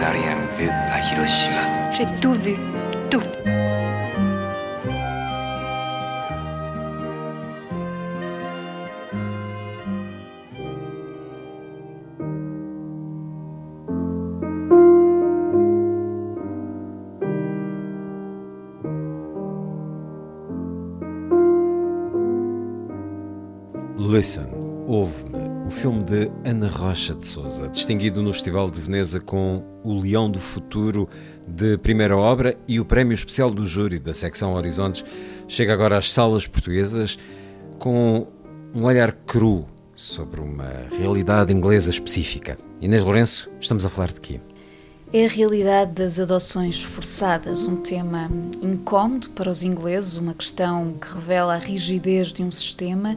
Tu n'as rien vu à Hiroshima. J'ai tout vu, tout. Listen, ouve-me. O filme de Ana Rocha de Souza, distinguido no Festival de Veneza com o Leão do Futuro de primeira obra e o prémio especial do júri da secção Horizontes, chega agora às salas portuguesas com um olhar cru sobre uma realidade inglesa específica. Inês Lourenço, estamos a falar de quê? É a realidade das adoções forçadas, um tema incómodo para os ingleses, uma questão que revela a rigidez de um sistema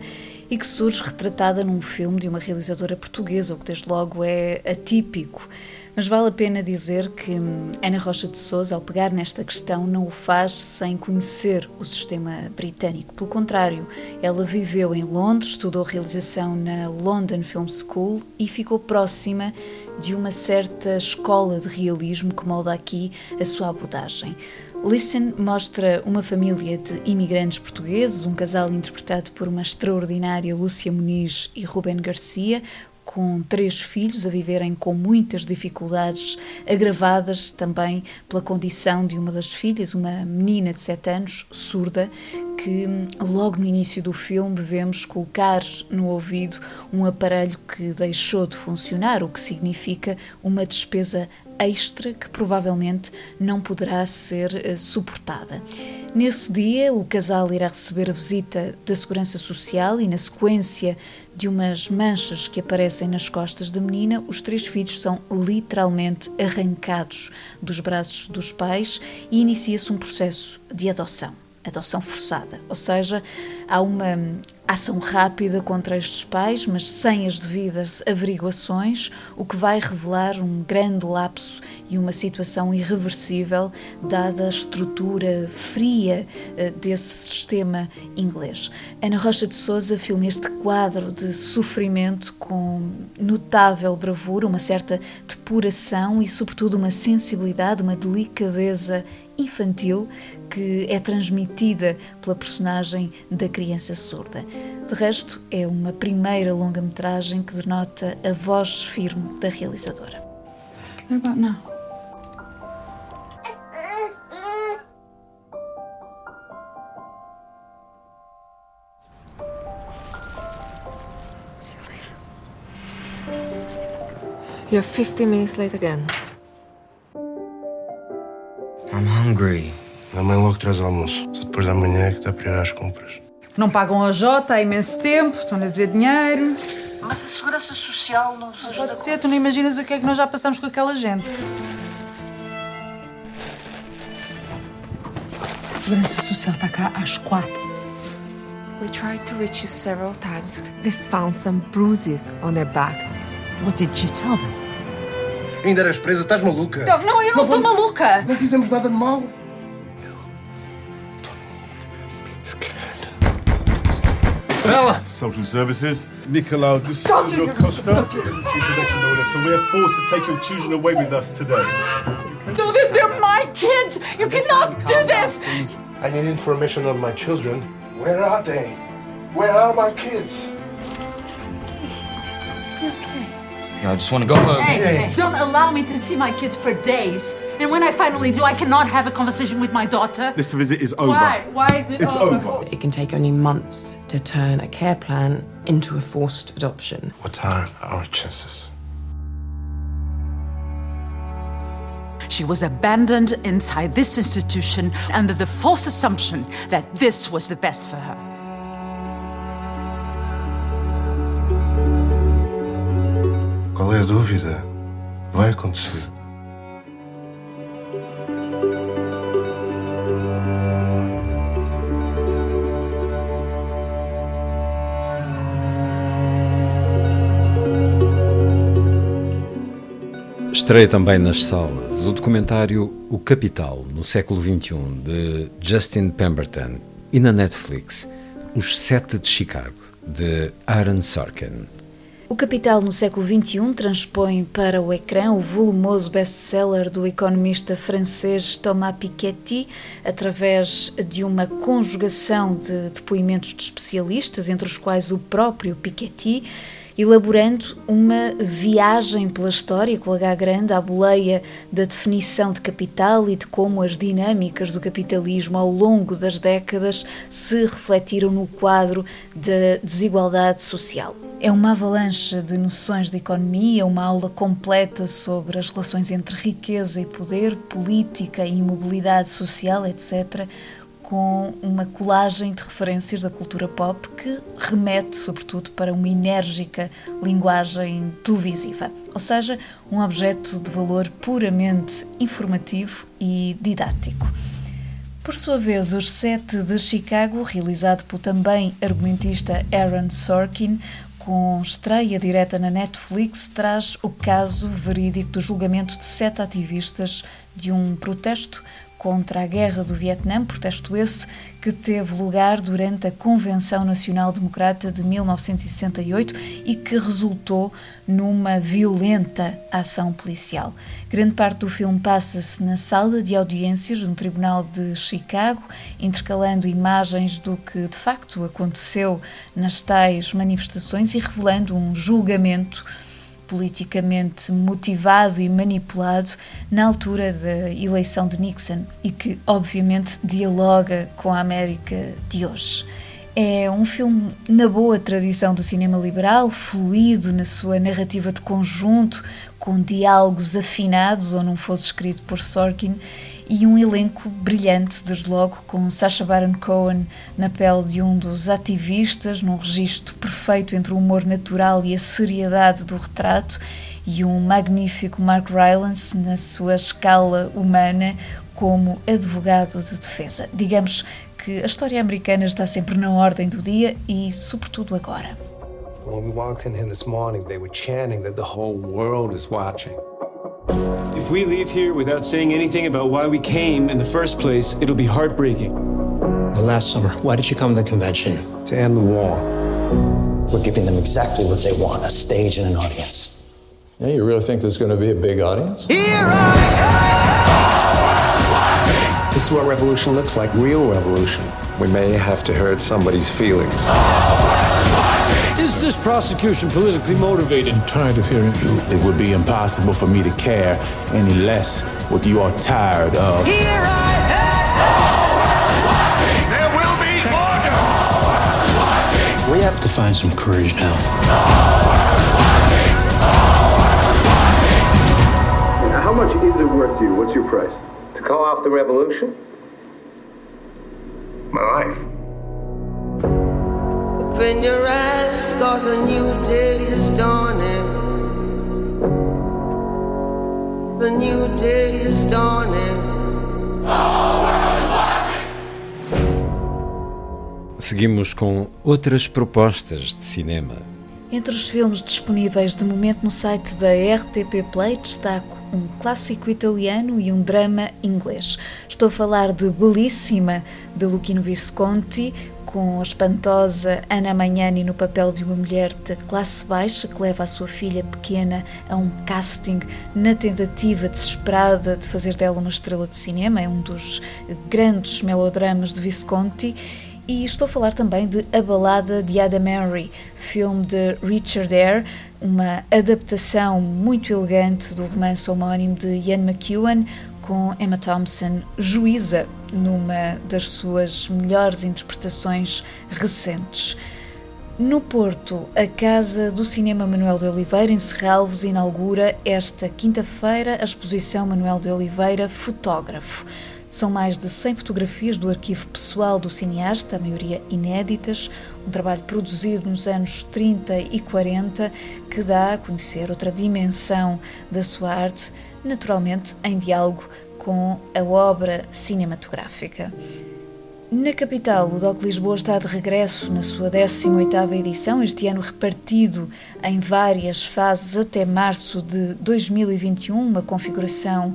e que surge retratada num filme de uma realizadora portuguesa, o que desde logo é atípico. Mas vale a pena dizer que Ana Rocha de Souza, ao pegar nesta questão, não o faz sem conhecer o sistema britânico. Pelo contrário, ela viveu em Londres, estudou realização na London Film School e ficou próxima de uma certa escola de realismo que molda aqui a sua abordagem. Listen mostra uma família de imigrantes portugueses, um casal interpretado por uma extraordinária Lúcia Muniz e Ruben Garcia, com três filhos a viverem com muitas dificuldades, agravadas também pela condição de uma das filhas, uma menina de 7 anos, surda, que logo no início do filme vemos colocar no ouvido um aparelho que deixou de funcionar, o que significa uma despesa extra que provavelmente não poderá ser uh, suportada. Nesse dia, o casal irá receber a visita da Segurança Social e, na sequência de umas manchas que aparecem nas costas da menina, os três filhos são literalmente arrancados dos braços dos pais e inicia-se um processo de adoção adoção forçada, ou seja, há uma ação rápida contra estes pais, mas sem as devidas averiguações, o que vai revelar um grande lapso e uma situação irreversível, dada a estrutura fria eh, desse sistema inglês. Ana Rocha de Souza filma este quadro de sofrimento com notável bravura, uma certa depuração e, sobretudo, uma sensibilidade, uma delicadeza infantil que é transmitida pela personagem da criança surda. De resto, é uma primeira longa-metragem que denota a voz firme da realizadora. About now? You're 50 minutes late again. I'm hungry. A mãe logo traz almoço. Só depois da manhã é que dá para ir às compras. Não pagam a Jota há imenso tempo, estão a dever dinheiro. Mas a segurança social não se ajuda Pode ser, tu não imaginas o que é que nós já passamos com aquela gente. A segurança social está cá às quatro. We tried to reach you several times. They found some bruises on their back. What did you tell them? Ainda eras presa? Estás maluca? Não, não, eu não estou maluca! Não fizemos nada de mal. Bella! Social Services, Nicolau de Silva Costa. So we are forced to take your children away with us today. No, they're, they're my kids! You cannot do this! I need information on my children. Where are they? Where are my kids? Yeah, I just want to go home. Hey, don't allow me to see my kids for days. And when I finally do, I cannot have a conversation with my daughter. This visit is over. Why? Why is it It's over. It can take only months to turn a care plan into a forced adoption. What are our chances? She was abandoned inside this institution under the false assumption that this was the best for her. Ter dúvida. Vai acontecer. Estreia também nas salas o documentário O Capital, no século XXI, de Justin Pemberton, e na Netflix, Os Sete de Chicago, de Aaron Sorkin. O Capital no século XXI transpõe para o ecrã o volumoso best-seller do economista francês Thomas Piketty, através de uma conjugação de depoimentos de especialistas, entre os quais o próprio Piketty, elaborando uma viagem pela história com H grande à boleia da definição de capital e de como as dinâmicas do capitalismo ao longo das décadas se refletiram no quadro da desigualdade social. É uma avalanche de noções de economia, uma aula completa sobre as relações entre riqueza e poder, política e mobilidade social, etc com uma colagem de referências da cultura pop que remete, sobretudo, para uma enérgica linguagem televisiva, ou seja, um objeto de valor puramente informativo e didático. Por sua vez, Os Sete de Chicago, realizado pelo também argumentista Aaron Sorkin, com estreia direta na Netflix, traz o caso verídico do julgamento de sete ativistas de um protesto contra a guerra do Vietnã, protesto esse que teve lugar durante a Convenção Nacional Democrata de 1968 e que resultou numa violenta ação policial. Grande parte do filme passa-se na sala de audiências no Tribunal de Chicago, intercalando imagens do que de facto aconteceu nas tais manifestações e revelando um julgamento politicamente motivado e manipulado na altura da eleição de Nixon e que, obviamente, dialoga com a América de hoje. É um filme na boa tradição do cinema liberal, fluido na sua narrativa de conjunto, com diálogos afinados ou não fosse escrito por Sorkin e um elenco brilhante, desde logo, com Sacha Baron Cohen na pele de um dos ativistas, num registro perfeito entre o humor natural e a seriedade do retrato, e um magnífico Mark Rylance na sua escala humana como advogado de defesa. Digamos que a história americana está sempre na ordem do dia e, sobretudo, agora. When we walked in here this morning, they were chanting that the whole world is watching. If we leave here without saying anything about why we came in the first place, it'll be heartbreaking. Last summer, why did you come to the convention? To end the war. We're giving them exactly what they want a stage and an audience. Yeah, you really think there's going to be a big audience? Here I am! This is what revolution looks like real revolution. We may have to hurt somebody's feelings. Is this prosecution politically motivated? I'm tired of hearing you. It would be impossible for me to care any less what you are tired of. Here I am! There will be order! We have to find some courage now. How much is it worth to you? What's your price? To call off the revolution? My life. Open your eyes, cause a new day is dawning. The new day is dawning. Seguimos com outras propostas de cinema. Entre os filmes disponíveis de momento no site da RTP Play, destaco um clássico italiano e um drama inglês. Estou a falar de Belíssima, de Luchino Visconti, com a espantosa Ana Magnani no papel de uma mulher de classe baixa que leva a sua filha pequena a um casting na tentativa desesperada de fazer dela uma estrela de cinema. É um dos grandes melodramas de Visconti. E estou a falar também de A Balada de Adam Henry, filme de Richard Eyre, uma adaptação muito elegante do romance homónimo de Ian McEwan, com Emma Thompson juíza numa das suas melhores interpretações recentes. No Porto, a Casa do Cinema Manuel de Oliveira, em Serralvos, inaugura esta quinta-feira a exposição Manuel de Oliveira Fotógrafo. São mais de 100 fotografias do arquivo pessoal do cineasta, a maioria inéditas, um trabalho produzido nos anos 30 e 40 que dá a conhecer outra dimensão da sua arte, naturalmente em diálogo com a obra cinematográfica. Na capital, o DOC Lisboa está de regresso na sua 18ª edição, este ano repartido em várias fases até março de 2021, uma configuração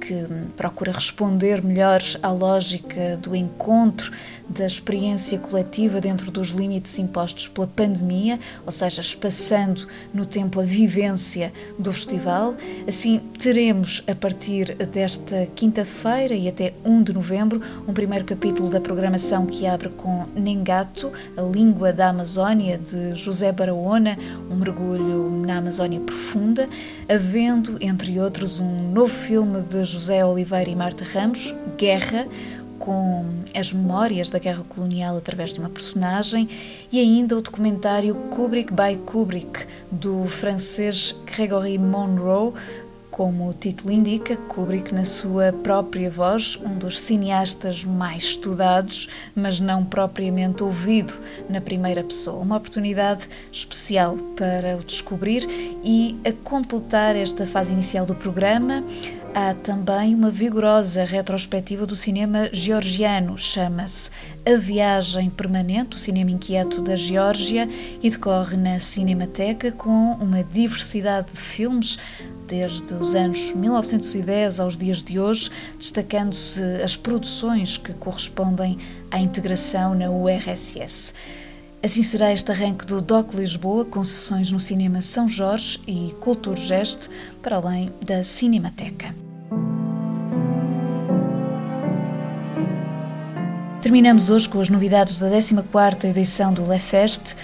que procura responder melhor à lógica do encontro, da experiência coletiva dentro dos limites impostos pela pandemia, ou seja, espaçando no tempo a vivência do festival. Assim, teremos a partir desta quinta-feira e até 1 de novembro um primeiro capítulo da programação que abre com Nengato, a língua da Amazónia, de José Barahona, um mergulho na Amazónia profunda, havendo, entre outros, um novo filme de José Oliveira e Marta Ramos, Guerra, com as memórias da guerra colonial através de uma personagem e ainda o documentário Kubrick by Kubrick do francês Gregory Monroe, como o título indica, Kubrick, na sua própria voz, um dos cineastas mais estudados, mas não propriamente ouvido na primeira pessoa. Uma oportunidade especial para o descobrir e a completar esta fase inicial do programa. Há também uma vigorosa retrospectiva do cinema georgiano, chama-se A Viagem Permanente, o cinema inquieto da Geórgia, e decorre na Cinemateca com uma diversidade de filmes desde os anos 1910 aos dias de hoje, destacando-se as produções que correspondem à integração na URSS. Assim será este arranque do DOC Lisboa, com sessões no Cinema São Jorge e Culturgest, para além da Cinemateca. Terminamos hoje com as novidades da 14ª edição do LeFest,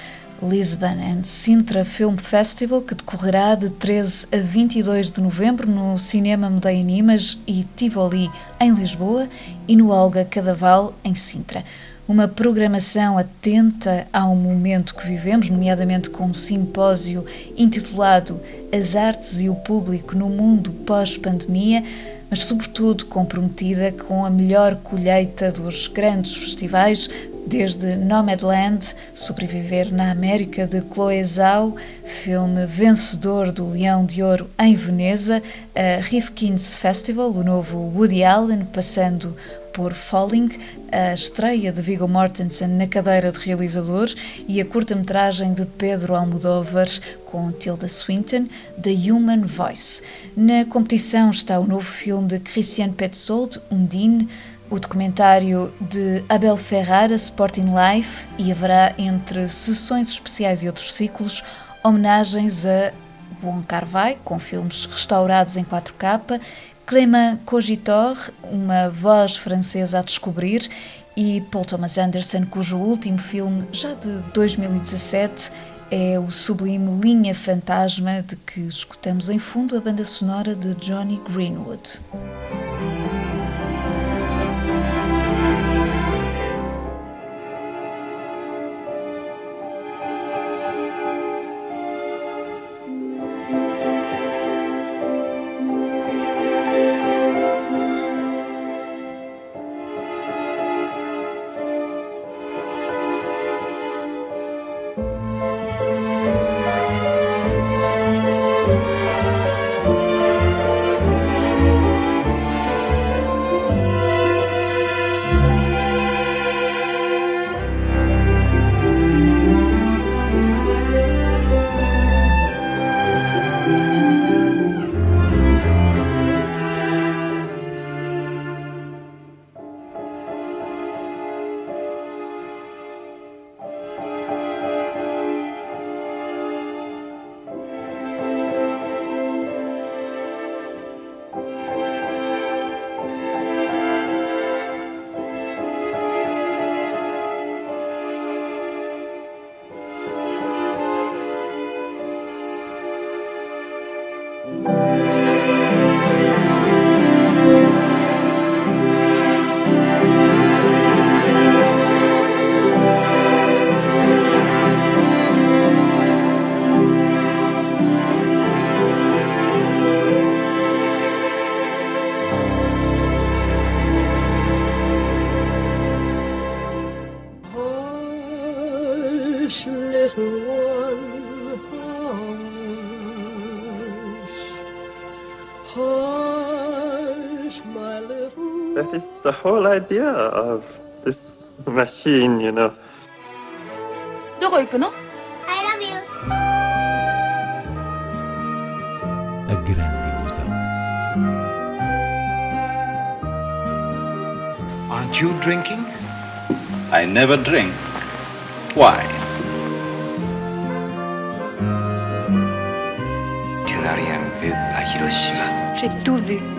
Lisbon and Sintra Film Festival, que decorrerá de 13 a 22 de novembro no Cinema Medeia Nimas e Tivoli, em Lisboa, e no Olga Cadaval, em Sintra. Uma programação atenta ao momento que vivemos, nomeadamente com um simpósio intitulado As Artes e o Público no Mundo Pós-Pandemia, mas sobretudo comprometida com a melhor colheita dos grandes festivais, desde Nomadland, Sobreviver na América de Chloe Zhao, filme vencedor do Leão de Ouro em Veneza, a Rifkin's Festival, o novo Woody Allen, passando por Falling, a estreia de Viggo Mortensen na cadeira de realizador e a curta-metragem de Pedro Almodóvar com Tilda Swinton, The Human Voice. Na competição está o novo filme de Christian Petzold, Undine, o documentário de Abel Ferrara, Sporting Life, e haverá, entre sessões especiais e outros ciclos, homenagens a Wong Kar-wai, com filmes restaurados em 4K, Clément Cogitor, uma voz francesa a descobrir, e Paul Thomas Anderson, cujo último filme, já de 2017, é o sublime Linha Fantasma, de que escutamos em fundo a banda sonora de Johnny Greenwood. That is the whole idea of this machine, you know. どこ行くの I love you. A grande ilusão. Aren't you drinking? I never drink. Why? Tu n'as rien vu à Hiroshima. J'ai tout vu. Tout.